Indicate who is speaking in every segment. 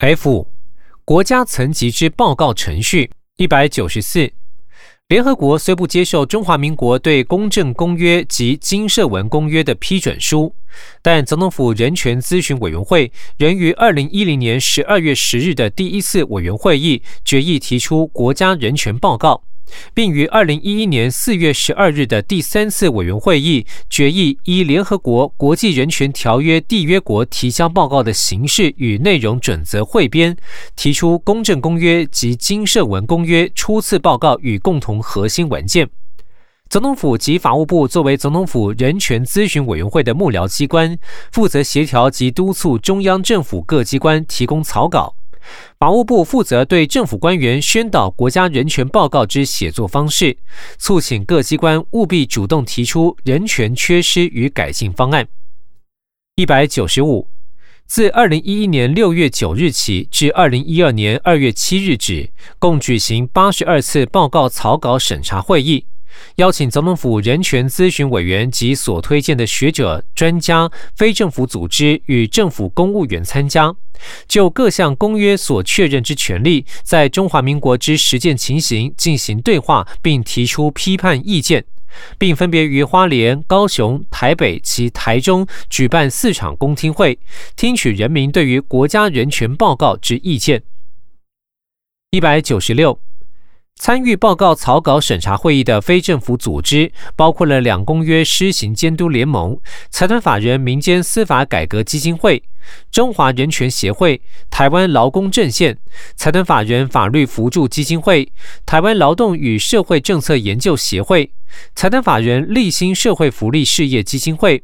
Speaker 1: F 国家层级之报告程序一百九十四。联合国虽不接受中华民国对《公正公约》及《金社文公约》的批准书，但总统府人权咨询委员会仍于二零一零年十二月十日的第一次委员会议决议提出国家人权报告。并于二零一一年四月十二日的第三次委员会议决议，依联合国国际人权条约缔约国提交报告的形式与内容准则汇编，提出《公正公约》及《经社文公约》初次报告与共同核心文件。总统府及法务部作为总统府人权咨询委员会的幕僚机关，负责协调及督促中央政府各机关提供草稿。法务部负责对政府官员宣导国家人权报告之写作方式，促请各机关务必主动提出人权缺失与改进方案。一百九十五，自二零一一年六月九日起至二零一二年二月七日止，共举行八十二次报告草稿审查会议。邀请总统府人权咨询委员及所推荐的学者、专家、非政府组织与政府公务员参加，就各项公约所确认之权利，在中华民国之实践情形进行对话，并提出批判意见，并分别于花莲、高雄、台北及台中举办四场公听会，听取人民对于国家人权报告之意见。一百九十六。参与报告草稿审查会议的非政府组织，包括了两公约施行监督联盟、财团法人民间司法改革基金会、中华人权协会、台湾劳工阵线、财团法人法律扶助基金会、台湾劳动与社会政策研究协会。财团法人立新社会福利事业基金会、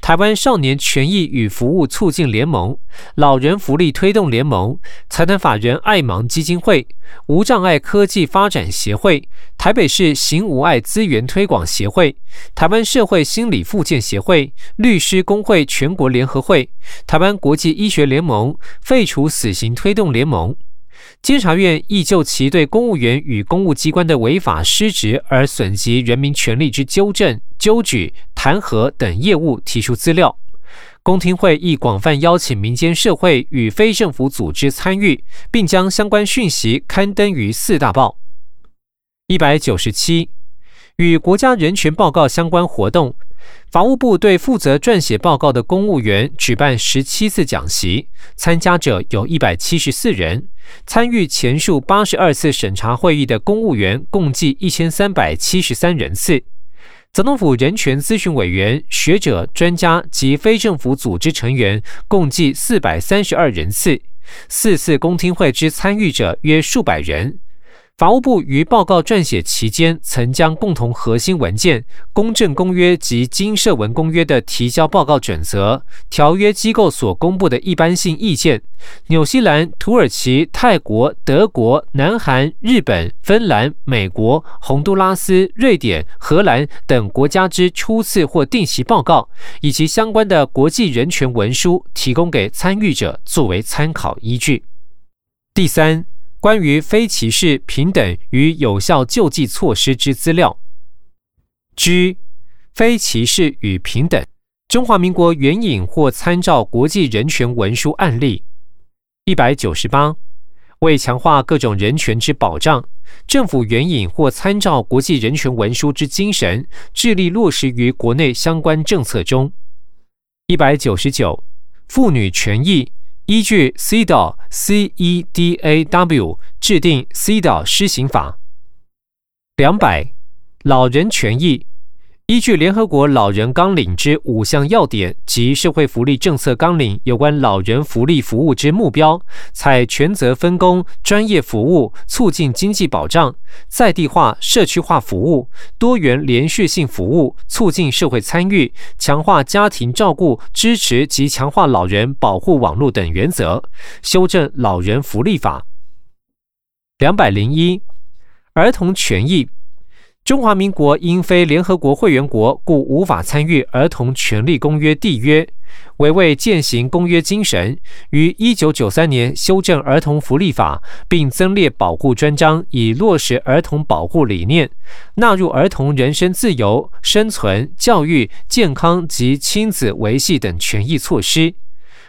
Speaker 1: 台湾少年权益与服务促进联盟、老人福利推动联盟、财团法人爱盲基金会、无障碍科技发展协会、台北市行无碍资源推广协会、台湾社会心理复健协会、律师工会全国联合会、台湾国际医学联盟、废除死刑推动联盟。监察院亦就其对公务员与公务机关的违法失职而损及人民权利之纠正、纠举、弹劾等业务提出资料。公听会亦广泛邀请民间社会与非政府组织参与，并将相关讯息刊登于四大报。一百九十七，与国家人权报告相关活动。法务部对负责撰写报告的公务员举办十七次讲习，参加者有一百七十四人。参与前述八十二次审查会议的公务员共计一千三百七十三人次。总统府人权咨询委员、学者、专家及非政府组织成员共计四百三十二人次。四次公听会之参与者约数百人。法务部于报告撰写期间，曾将共同核心文件《公正公约》及《金社文公约》的提交报告准则、条约机构所公布的一般性意见、纽西兰、土耳其、泰国、德国、南韩、日本、芬兰、美国、洪都拉斯、瑞典、荷兰等国家之初次或定期报告，以及相关的国际人权文书，提供给参与者作为参考依据。第三。关于非歧视、平等与有效救济措施之资料。G. 非歧视与平等。中华民国援引或参照国际人权文书案例。一百九十八。为强化各种人权之保障，政府援引或参照国际人权文书之精神，致力落实于国内相关政策中。一百九十九。妇女权益。依据 CEDAW CEDAW 制定 CEDAW 施行法。两百，老人权益。依据联合国老人纲领之五项要点及社会福利政策纲领有关老人福利服务之目标，采权责分工、专业服务、促进经济保障、在地化、社区化服务、多元连续性服务、促进社会参与、强化家庭照顾支持及强化老人保护网络等原则，修正老人福利法。两百零一，儿童权益。中华民国因非联合国会员国，故无法参与《儿童权利公约》缔约。为为践行公约精神，于一九九三年修正《儿童福利法》，并增列保护专章，以落实儿童保护理念，纳入儿童人身自由、生存、教育、健康及亲子维系等权益措施。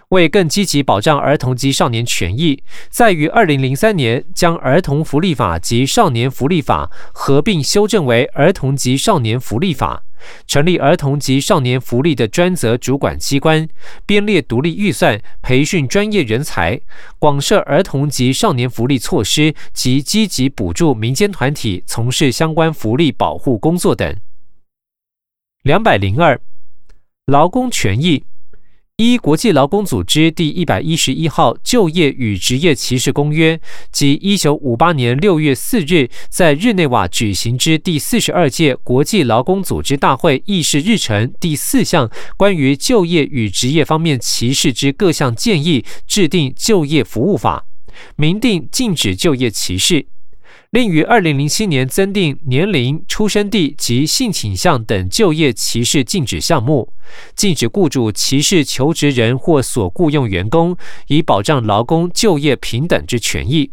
Speaker 1: 为更积极保障儿童及少年权益，在于二零零三年将儿童福利法及少年福利法合并修正为儿童及少年福利法，成立儿童及少年福利的专责主管机关，编列独立预算，培训专业人才，广设儿童及少年福利措施及积极补助民间团体从事相关福利保护工作等。两百零二，劳工权益。依国际劳工组织第一百一十一号就业与职业歧视公约及一九五八年六月四日在日内瓦举行之第四十二届国际劳工组织大会议事日程第四项关于就业与职业方面歧视之各项建议，制定就业服务法，明定禁止就业歧视。另于二零零七年增订年龄、出生地及性倾向等就业歧视禁止项目，禁止雇主歧视求职人或所雇佣员工，以保障劳工就业平等之权益。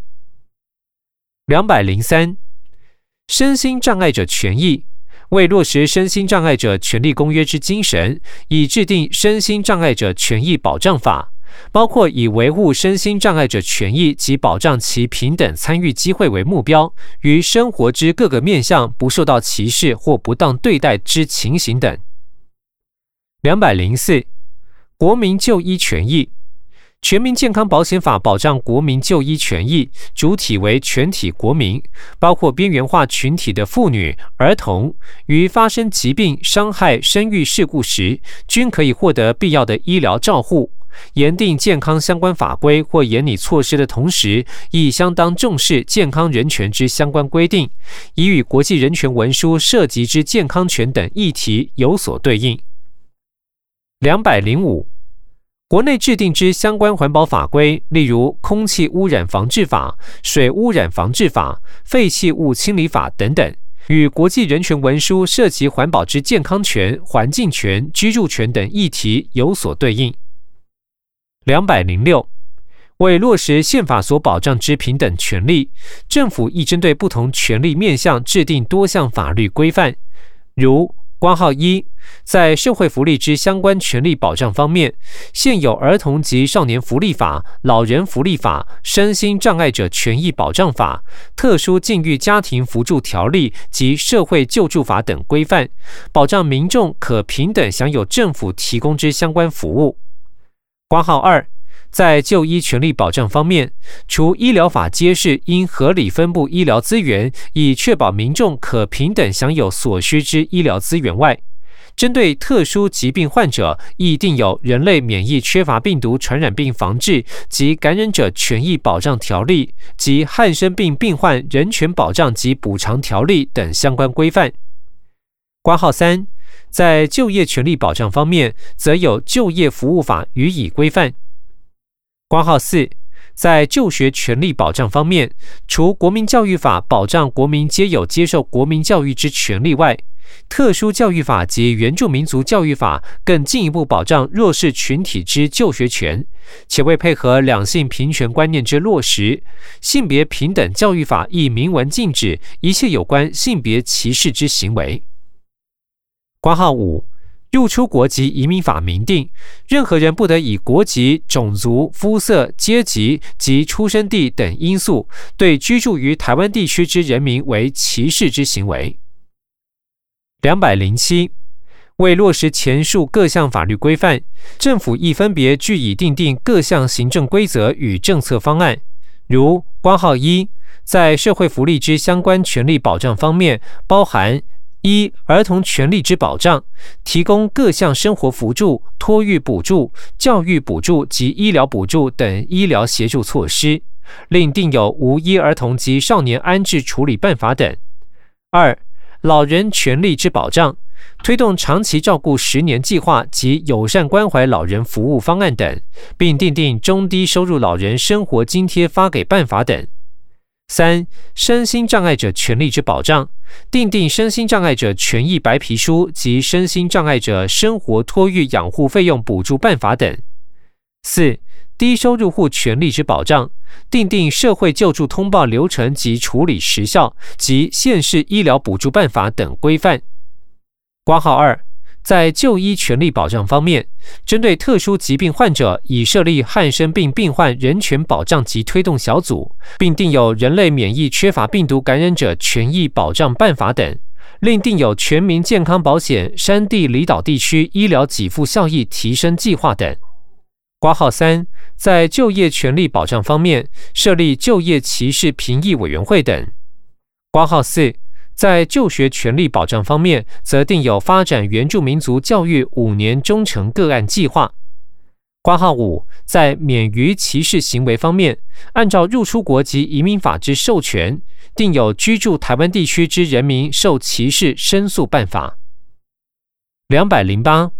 Speaker 1: 两百零三，身心障碍者权益，为落实身心障碍者权利公约之精神，已制定身心障碍者权益保障法。包括以维护身心障碍者权益及保障其平等参与机会为目标，于生活之各个面向不受到歧视或不当对待之情形等。两百零四，国民就医权益，全民健康保险法保障国民就医权益，主体为全体国民，包括边缘化群体的妇女、儿童，于发生疾病、伤害、生育事故时，均可以获得必要的医疗照护。严定健康相关法规或严拟措施的同时，亦相当重视健康人权之相关规定，以与国际人权文书涉及之健康权等议题有所对应。两百零五，国内制定之相关环保法规，例如空气污染防治法、水污染防治法、废弃物清理法等等，与国际人权文书涉及环保之健康权、环境权、居住权等议题有所对应。两百零六，为落实宪法所保障之平等权利，政府亦针对不同权利面向制定多项法律规范。如挂号一，在社会福利之相关权利保障方面，现有儿童及少年福利法、老人福利法、身心障碍者权益保障法、特殊境遇家庭扶助条例及社会救助法等规范，保障民众可平等享有政府提供之相关服务。挂号二，在就医权利保障方面，除医疗法揭示应合理分布医疗资源，以确保民众可平等享有所需之医疗资源外，针对特殊疾病患者，亦定有人类免疫缺乏病毒传染病防治及感染者权益保障条例及汉生病病患人权保障及补偿条例等相关规范。挂号三。在就业权利保障方面，则有就业服务法予以规范。括号四，在就学权利保障方面，除国民教育法保障国民皆有接受国民教育之权利外，特殊教育法及原住民族教育法更进一步保障弱势群体之就学权，且为配合两性平权观念之落实，性别平等教育法亦明文禁止一切有关性别歧视之行为。挂号五，入出国籍移民法明定，任何人不得以国籍、种族、肤色、阶级及出生地等因素，对居住于台湾地区之人民为歧视之行为。两百零七，为落实前述各项法律规范，政府亦分别据以订定各项行政规则与政策方案，如挂号一，在社会福利之相关权利保障方面，包含。一、儿童权利之保障，提供各项生活扶助、托育补助、教育补助及医疗补助等医疗协助措施，另定有无一儿童及少年安置处理办法等。二、老人权利之保障，推动长期照顾十年计划及友善关怀老人服务方案等，并订定中低收入老人生活津贴发给办法等。三、身心障碍者权利之保障，订定身心障碍者权益白皮书及身心障碍者生活托育养护费用补助办法等。四、低收入户权利之保障，订定社会救助通报流程及处理时效及县市医疗补助办法等规范。挂号二。在就医权利保障方面，针对特殊疾病患者，已设立汉生病病患人权保障及推动小组，并定有人类免疫缺乏病毒感染者权益保障办法等，另定有全民健康保险山地离岛地区医疗给付效益提升计划等。挂号三，在就业权利保障方面，设立就业歧视评议委员会等。挂号四。在就学权利保障方面，则定有发展原住民族教育五年忠诚个案计划。挂号五，在免于歧视行为方面，按照入出国及移民法之授权，定有居住台湾地区之人民受歧视申诉办法。两百零八，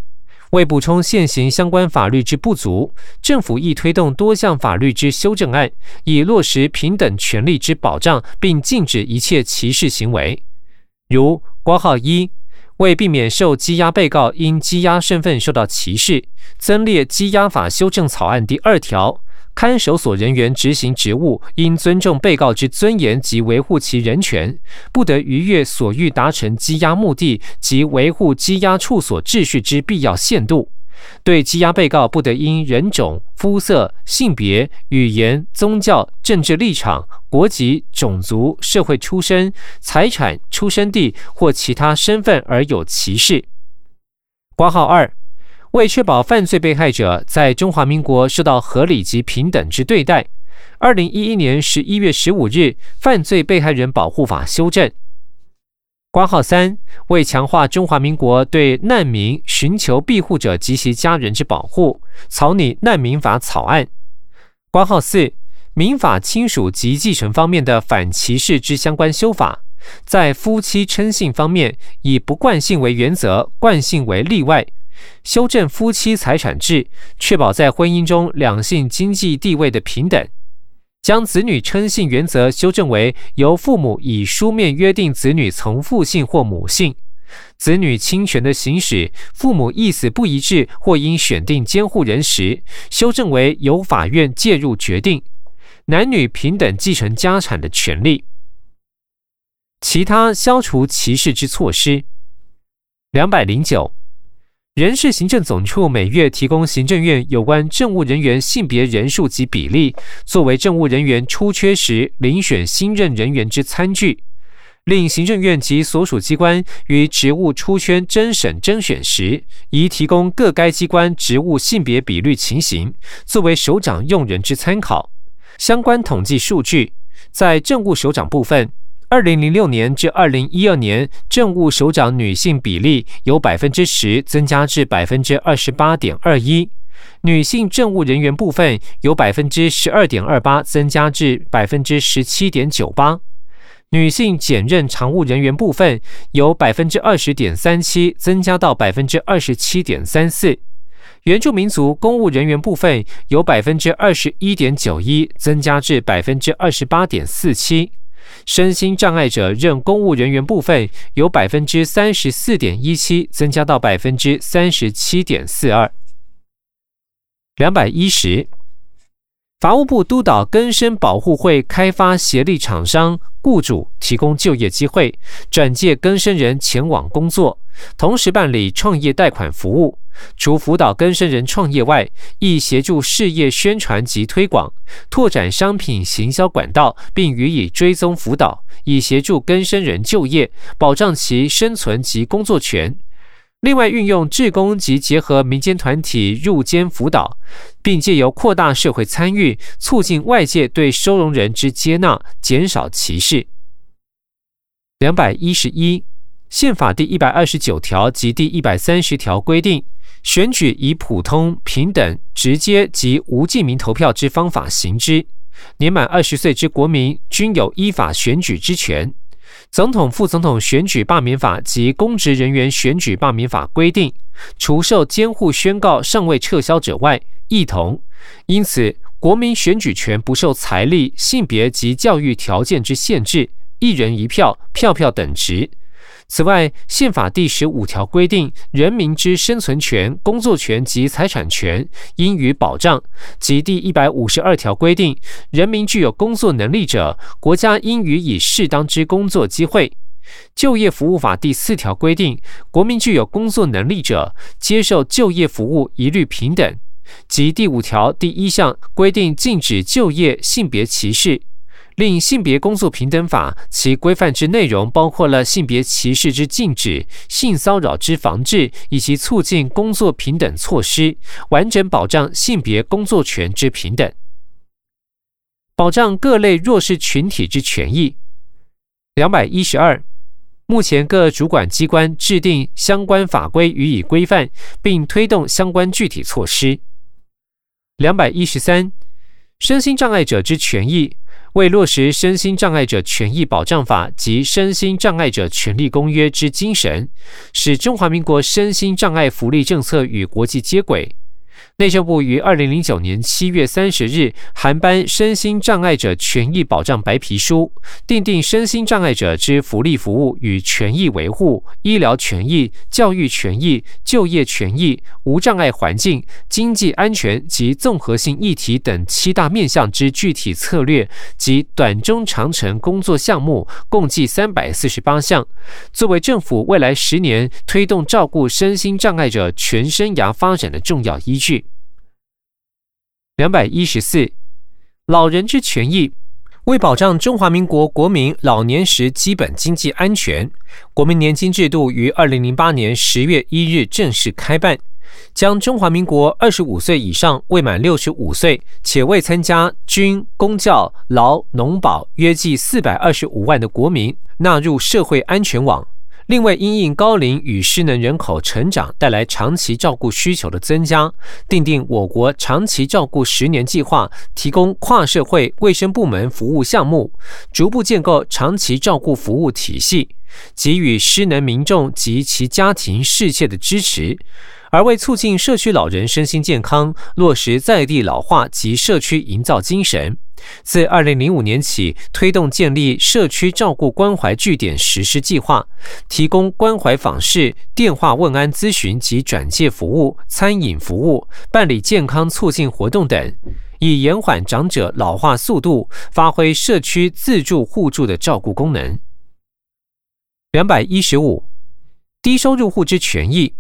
Speaker 1: 为补充现行相关法律之不足，政府亦推动多项法律之修正案，以落实平等权利之保障，并禁止一切歧视行为。如括号一，为避免受羁押被告因羁押身份受到歧视，增列羁押法修正草案第二条，看守所人员执行职务应尊重被告之尊严及维护其人权，不得逾越所欲达成羁押目的及维护羁押处所秩序之必要限度。对羁押被告，不得因人种、肤色、性别、语言、宗教、政治立场、国籍、种族、社会出身、财产、出生地或其他身份而有歧视。挂号二，为确保犯罪被害者在中华民国受到合理及平等之对待，二零一一年十一月十五日《犯罪被害人保护法》修正。挂号三，为强化中华民国对难民寻求庇护者及其家人之保护，草拟难民法草案。挂号四，民法亲属及继承方面的反歧视之相关修法，在夫妻称姓方面以不惯性为原则，惯性为例外，修正夫妻财产制，确保在婚姻中两性经济地位的平等。将子女称姓原则修正为由父母以书面约定子女从父姓或母姓，子女侵权的行使，父母意思不一致或应选定监护人时，修正为由法院介入决定，男女平等继承家产的权利。其他消除歧视之措施，两百零九。人事行政总处每月提供行政院有关政务人员性别人数及比例，作为政务人员出缺时遴选新任人员之参据。令行政院及所属机关于职务出圈征审征选时，宜提供各该机关职务性别比率情形，作为首长用人之参考。相关统计数据，在政务首长部分。二零零六年至二零一二年，政务首长女性比例由百分之十增加至百分之二十八点二一；女性政务人员部分由百分之十二点二八增加至百分之十七点九八；女性检任常务人员部分由百分之二十点三七增加到百分之二十七点三四；原住民族公务人员部分由百分之二十一点九一增加至百分之二十八点四七。身心障碍者任公务人员部分由百分之三十四点一七增加到百分之三十七点四二。两百一十，法务部督导根生保护会开发协力厂商雇主提供就业机会，转介根生人前往工作，同时办理创业贷款服务。除辅导更生人创业外，亦协助事业宣传及推广，拓展商品行销管道，并予以追踪辅导，以协助更生人就业，保障其生存及工作权。另外，运用志工及结合民间团体入监辅导，并借由扩大社会参与，促进外界对收容人之接纳，减少歧视。两百一十一，宪法第一百二十九条及第一百三十条规定。选举以普通、平等、直接及无记名投票之方法行之。年满二十岁之国民均有依法选举之权。总统、副总统选举罢免法及公职人员选举罢免法规定，除受监护宣告尚未撤销者外，一同。因此，国民选举权不受财力、性别及教育条件之限制，一人一票，票票等值。此外，宪法第十五条规定，人民之生存权、工作权及财产权应予保障；及第一百五十二条规定，人民具有工作能力者，国家应予以适当之工作机会。就业服务法第四条规定，国民具有工作能力者接受就业服务一律平等。及第五条第一项规定禁止就业性别歧视。另性别工作平等法其规范之内容包括了性别歧视之禁止、性骚扰之防治以及促进工作平等措施，完整保障性别工作权之平等，保障各类弱势群体之权益。两百一十二，目前各主管机关制定相关法规予以规范，并推动相关具体措施。两百一十三，身心障碍者之权益。为落实《身心障碍者权益保障法》及《身心障碍者权利公约》之精神，使中华民国身心障碍福利政策与国际接轨。内政部于二零零九年七月三十日函颁《身心障碍者权益保障白皮书》，订定身心障碍者之福利服务与权益维护、医疗权益、教育权益、就业权益、无障碍环境、经济安全及综合性议题等七大面向之具体策略及短中长程工作项目，共计三百四十八项，作为政府未来十年推动照顾身心障碍者全生涯发展的重要依据。两百一十四，老人之权益，为保障中华民国国民老年时基本经济安全，国民年金制度于二零零八年十月一日正式开办，将中华民国二十五岁以上未满六十五岁且未参加军公教劳农保约计四百二十五万的国民纳入社会安全网。另外，因应高龄与失能人口成长带来长期照顾需求的增加，订定我国长期照顾十年计划，提供跨社会卫生部门服务项目，逐步建构长期照顾服务体系，给予失能民众及其家庭世切的支持。而为促进社区老人身心健康，落实在地老化及社区营造精神，自二零零五年起，推动建立社区照顾关怀据点实施计划，提供关怀访视、电话问安咨询及转介服务、餐饮服务、办理健康促进活动等，以延缓长者老化速度，发挥社区自助互助的照顾功能。两百一十五，低收入户之权益。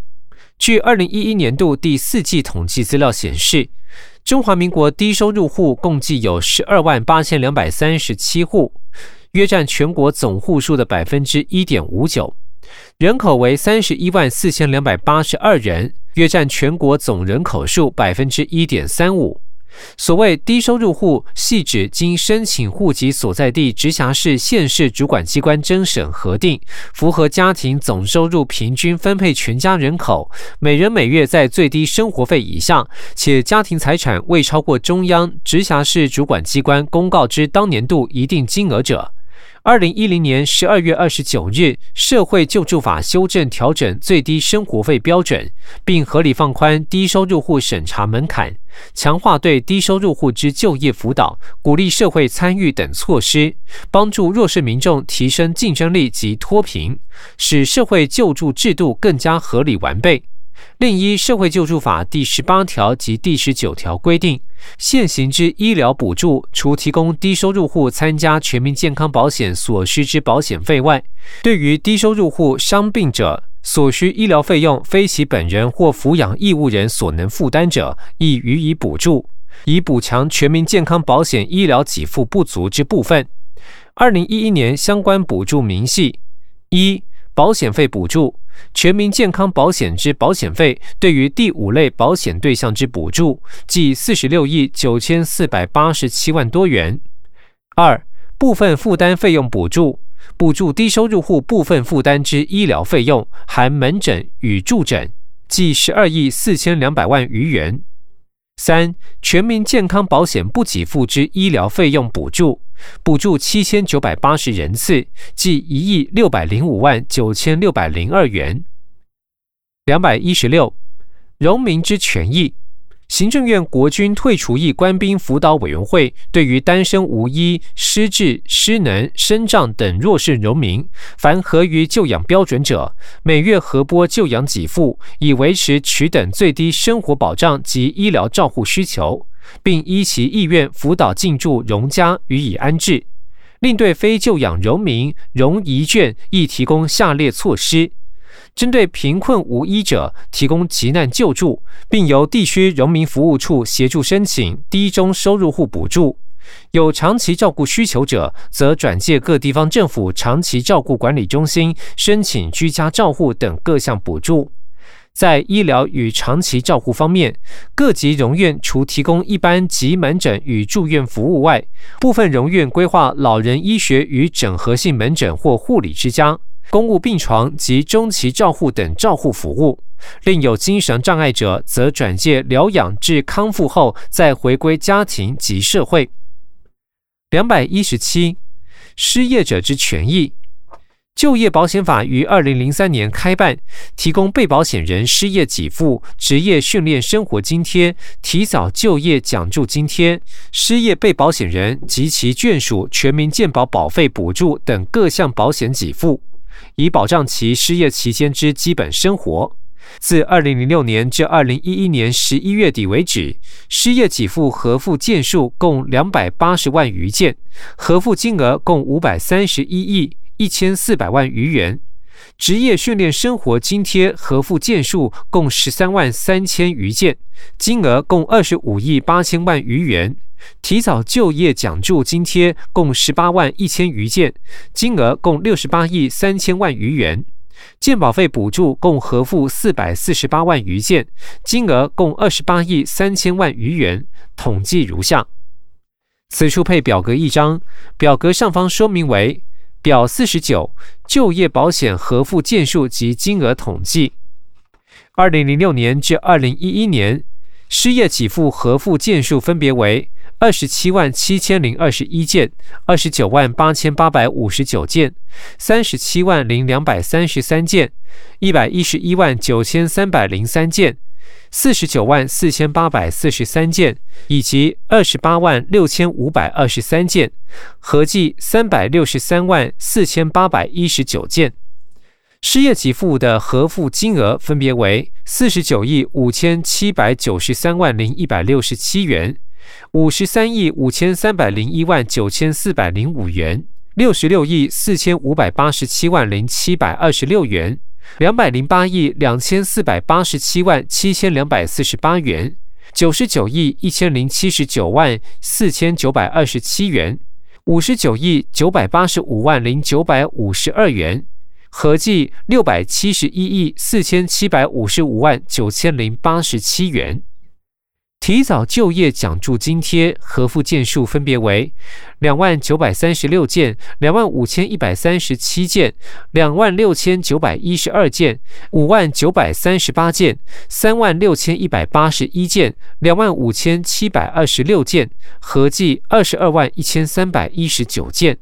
Speaker 1: 据二零一一年度第四季统计资料显示，中华民国低收入户共计有十二万八千两百三十七户，约占全国总户数的百分之一点五九，人口为三十一万四千两百八十二人，约占全国总人口数百分之一点三五。所谓低收入户，系指经申请户籍所在地直辖市、县市主管机关征审核定，符合家庭总收入平均分配全家人口，每人每月在最低生活费以下，且家庭财产未超过中央直辖市主管机关公告之当年度一定金额者。二零一零年十二月二十九日，社会救助法修正调整最低生活费标准，并合理放宽低收入户审查门槛，强化对低收入户之就业辅导、鼓励社会参与等措施，帮助弱势民众提升竞争力及脱贫，使社会救助制度更加合理完备。另一社会救助法第十八条及第十九条规定，现行之医疗补助，除提供低收入户参加全民健康保险所需之保险费外，对于低收入户伤病者所需医疗费用，非其本人或抚养义务人所能负担者，亦予以补助，以补强全民健康保险医疗给付不足之部分。二零一一年相关补助明细：一、保险费补助。全民健康保险之保险费，对于第五类保险对象之补助，计四十六亿九千四百八十七万多元。二、部分负担费用补助，补助低收入户部分负担之医疗费用，含门诊与住诊，计十二亿四千两百万余元。三、全民健康保险不给付之医疗费用补助。补助七千九百八十人次，计一亿六百零五万九千六百零二元。两百一十六，荣民之权益。行政院国军退除役官兵辅导委员会对于单身无依、失智、失能、身障等弱势农民，凡合于就养标准者，每月核拨就养给付，以维持取等最低生活保障及医疗照护需求。并依其意愿辅导进驻荣家予以安置。另对非就养农民荣遗眷亦提供下列措施：针对贫困无依者提供急难救助，并由地区农民服务处协助申请低中收入户补助；有长期照顾需求者，则转介各地方政府长期照顾管理中心申请居家照护等各项补助。在医疗与长期照护方面，各级荣院除提供一般急门诊与住院服务外，部分荣院规划老人医学与整合性门诊或护理之家、公务病床及中期照护等照护服务。另有精神障碍者，则转介疗养至康复后再回归家庭及社会。两百一十七，失业者之权益。就业保险法于二零零三年开办，提供被保险人失业给付、职业训练生活津贴、提早就业奖助津贴、失业被保险人及其眷属全民健保保费补助等各项保险给付，以保障其失业期间之基本生活。自二零零六年至二零一一年十一月底为止，失业给付核付件数共两百八十万余件，核付金额共五百三十一亿。一千四百万余元，职业训练生活津贴核付件数共十三万三千余件，金额共二十五亿八千万余元；提早就业奖助津贴共十八万一千余件，金额共六十八亿三千万余元；健保费补助共核付四百四十八万余件，金额共二十八亿三千万余元。统计如下：此处配表格一张，表格上方说明为。表四十九，就业保险核付件数及金额统计。二零零六年至二零一一年，失业给付核付件数分别为二十七万七千零二十一件、二十九万八千八百五十九件、三十七万零两百三十三件、一百一十一万九千三百零三件。四十九万四千八百四十三件，以及二十八万六千五百二十三件，合计三百六十三万四千八百一十九件。失业给付的核付金额分别为四十九亿五千七百九十三万零一百六十七元、五十三亿五千三百零一万九千四百零五元、六十六亿四千五百八十七万零七百二十六元。两百零八亿两千四百八十七万七千两百四十八元，九十九亿一千零七十九万四千九百二十七元，五十九亿九百八十五万零九百五十二元，合计六百七十一亿四千七百五十五万九千零八十七元。提早就业奖助津贴核付件数分别为两万九百三十六件、两万五千一百三十七件、两万六千九百一十二件、五万九百三十八件、三万六千一百八十一件、两万五千七百二十六件，合计二十二万一千三百一十九件。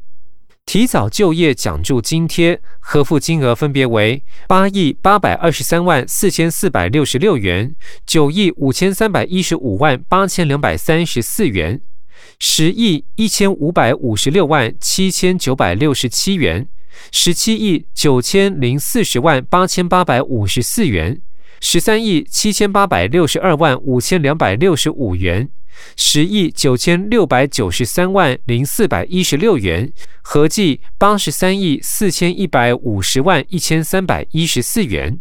Speaker 1: 提早就业奖助津贴核付金额分别为八亿八百二十三万四千四百六十六元、九亿五千三百一十五万八千两百三十四元、十亿一千五百五十六万七千九百六十七元、十七亿九千零四十万八千八百五十四元、十三亿七千八百六十二万五千两百六十五元。十亿九千六百九十三万零四百一十六元，合计八十三亿四千一百五十万一千三百一十四元。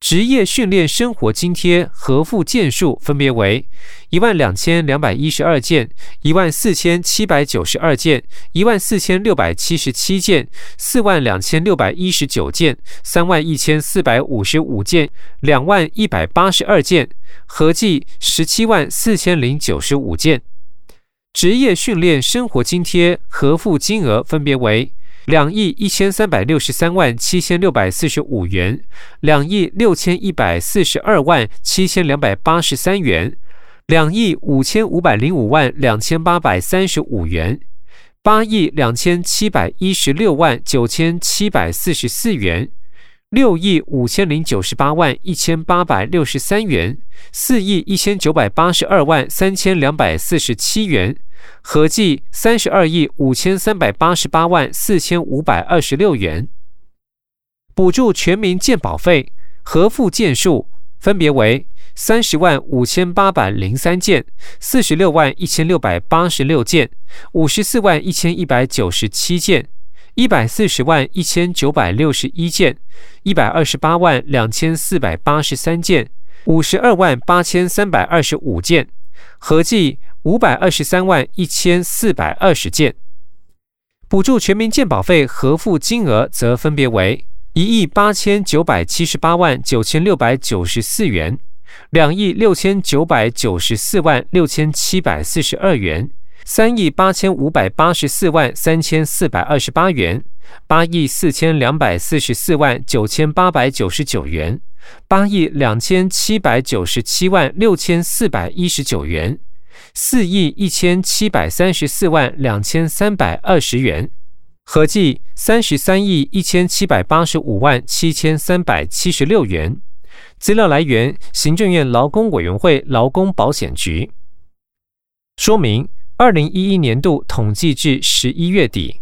Speaker 1: 职业训练生活津贴核付件数分别为一万两千两百一十二件、一万四千七百九十二件、一万四千六百七十七件、四万两千六百一十九件、三万一千四百五十五件、两万一百八十二件，合计十七万四千零九十五件。职业训练生活津贴核付金额分别为。两亿一千三百六十三万七千六百四十五元，两亿六千一百四十二万七千两百八十三元，两亿五千五百零五万两千八百三十五元，八亿两千七百一十六万九千七百四十四元，六亿五千零九十八万一千八百六十三元，四亿一千九百八十二万三千两百四十七元。合计三十二亿五千三百八十八万四千五百二十六元，补助全民健保费核付件数分别为三十万五千八百零三件，四十六万一千六百八十六件，五十四万一千一百九十七件，一百四十万一千九百六十一件，一百二十八万两千四百八十三件，五十二万八千三百二十五件，合计五百二十三万一千四百二十件。补助全民健保费核付金额则分别为一亿八千九百七十八万九千六百九十四元。两亿六千九百九十四万六千七百四十二元，三亿八千五百八十四万三千四百二十八元，八亿四千两百四十四万九千八百九十九元，八亿两千七百九十七万六千四百一十九元，四亿一千七百三十四万两千三百二十元，合计三十三亿一千七百八十五万七千三百七十六元。资料来源：行政院劳工委员会劳工保险局。说明：二零一一年度统计至十一月底。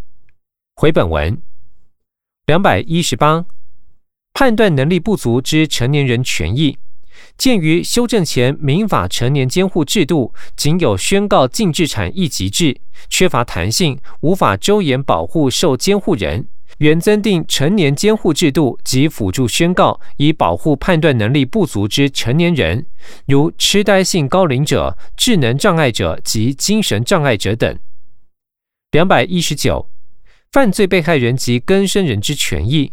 Speaker 1: 回本文两百一十八，判断能力不足之成年人权益。鉴于修正前民法成年监护制度仅有宣告禁制产一级制，缺乏弹性，无法周延保护受监护人。原增订成年监护制度及辅助宣告，以保护判断能力不足之成年人，如痴呆性高龄者、智能障碍者及精神障碍者等。两百一十九，犯罪被害人及更生人之权益。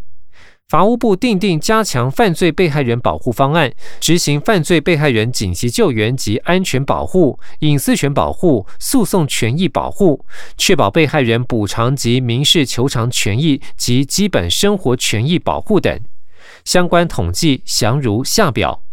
Speaker 1: 法务部定定加强犯罪被害人保护方案，执行犯罪被害人紧急救援及安全保护、隐私权保护、诉讼权益保护，确保被害人补偿及民事求偿权益及基本生活权益保护等。相关统计详如下表。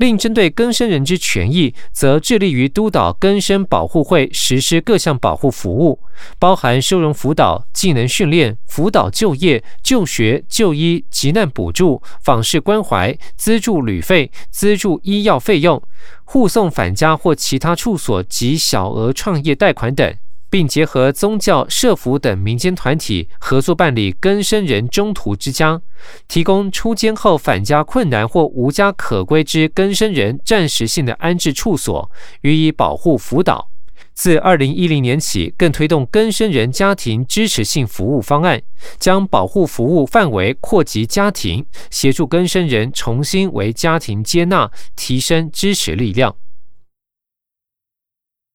Speaker 1: 另针对更生人之权益，则致力于督导更生保护会实施各项保护服务，包含收容辅导、技能训练、辅导就业、就学、就医、急难补助、访视关怀、资助旅费、资助医药费用、护送返家或其他处所及小额创业贷款等。并结合宗教、社福等民间团体合作办理更生人中途之家，提供出监后返家困难或无家可归之更生人暂时性的安置处所，予以保护辅导。自二零一零年起，更推动更生人家庭支持性服务方案，将保护服务范围扩及家庭，协助更生人重新为家庭接纳，提升支持力量。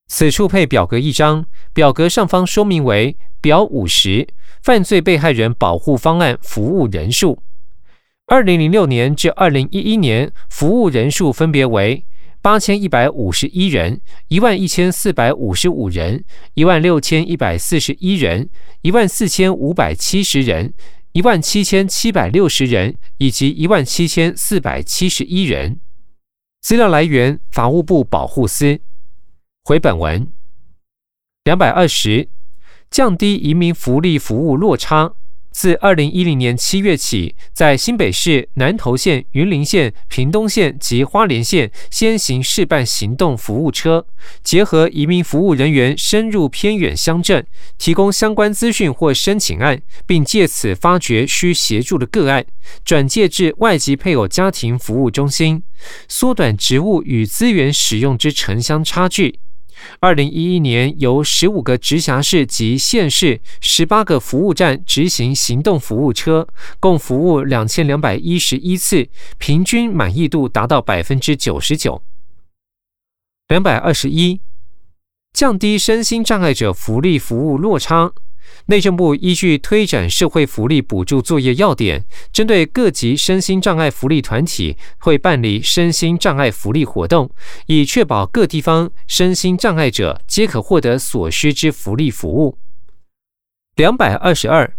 Speaker 1: 此处配表格一张，表格上方说明为表五十，犯罪被害人保护方案服务人数。二零零六年至二零一一年，服务人数分别为八千一百五十一人、一万一千四百五十五人、一万六千一百四十一人、一万四千五百七十人、一万七千七百六十人以及一万七千四百七十一人。资料来源：法务部保护司。回本文两百二十，降低移民福利服务落差。自二零一零年七月起，在新北市、南投县、云林县、屏东县及花莲县先行试办行动服务车，结合移民服务人员深入偏远乡镇，提供相关资讯或申请案，并借此发掘需协助的个案，转介至外籍配偶家庭服务中心，缩短职务与资源使用之城乡差距。二零一一年，由十五个直辖市及县市十八个服务站执行行动服务车，共服务两千两百一十一次，平均满意度达到百分之九十九。两百二十一，降低身心障碍者福利服务落差。内政部依据推展社会福利补助作业要点，针对各级身心障碍福利团体，会办理身心障碍福利活动，以确保各地方身心障碍者皆可获得所需之福利服务。两百二十二，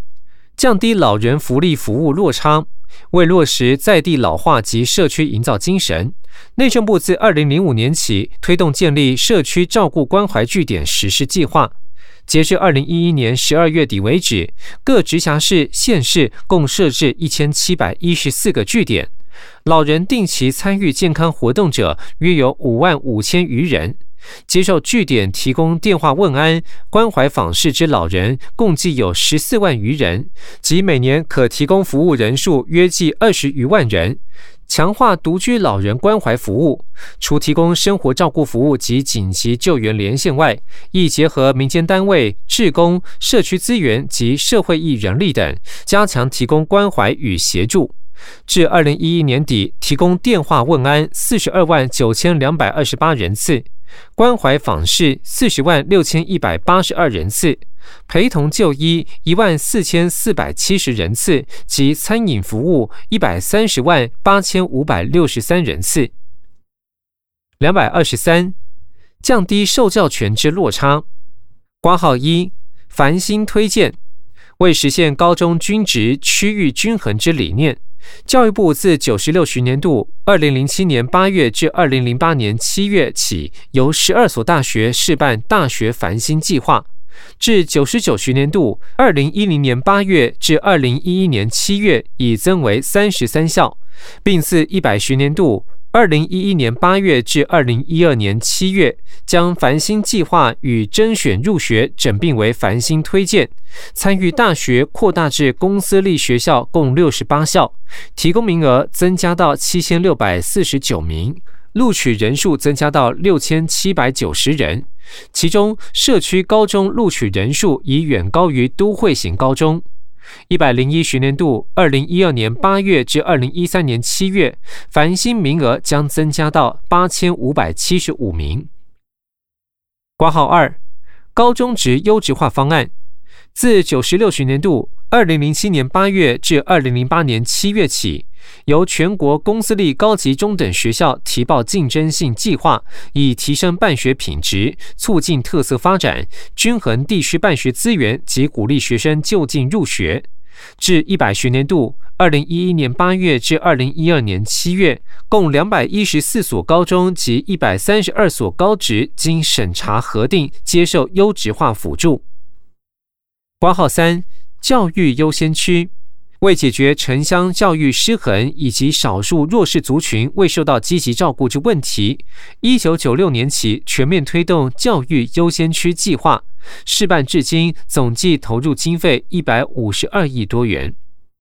Speaker 1: 降低老人福利服务落差。为落实在地老化及社区营造精神，内政部自二零零五年起推动建立社区照顾关怀据点实施计划。截至二零一一年十二月底为止，各直辖市、县市共设置一千七百一十四个据点，老人定期参与健康活动者约有五万五千余人。接受据点提供电话问安、关怀访视之老人，共计有十四万余人，即每年可提供服务人数约计二十余万人。强化独居老人关怀服务，除提供生活照顾服务及紧急救援连线外，亦结合民间单位、志工、社区资源及社会义人力等，加强提供关怀与协助。至二零一一年底，提供电话问安四十二万九千两百二十八人次，关怀访视四十万六千一百八十二人次。陪同就医一万四千四百七十人次及餐饮服务一百三十万八千五百六十三人次。两百二十三，降低受教权之落差。挂号一，繁星推荐，为实现高中均值区域均衡之理念，教育部自九十六学年度二零零七年八月至二零零八年七月起，由十二所大学试办大学繁星计划。至九十九学年度，二零一零年八月至二零一一年七月，已增为三十三校，并自一百学年度二零一一年八月至二零一二年七月，将繁星计划与甄选入学整并为繁星推荐，参与大学扩大至公私立学校共六十八校，提供名额增加到七千六百四十九名，录取人数增加到六千七百九十人。其中，社区高中录取人数已远高于都会型高中。一百零一学年度，二零一二年八月至二零一三年七月，繁星名额将增加到八千五百七十五名。挂号二，高中职优质化方案，自九十六学年度。二零零七年八月至二零零八年七月起，由全国公私立高级中等学校提报竞争性计划，以提升办学品质，促进特色发展，均衡地区办学资源及鼓励学生就近入学。至一百学年度，二零一一年八月至二零一二年七月，共两百一十四所高中及一百三十二所高职经审查核定，接受优质化辅助。挂号三。教育优先区为解决城乡教育失衡以及少数弱势族群未受到积极照顾之问题，一九九六年起全面推动教育优先区计划，试办至今总计投入经费一百五十二亿多元。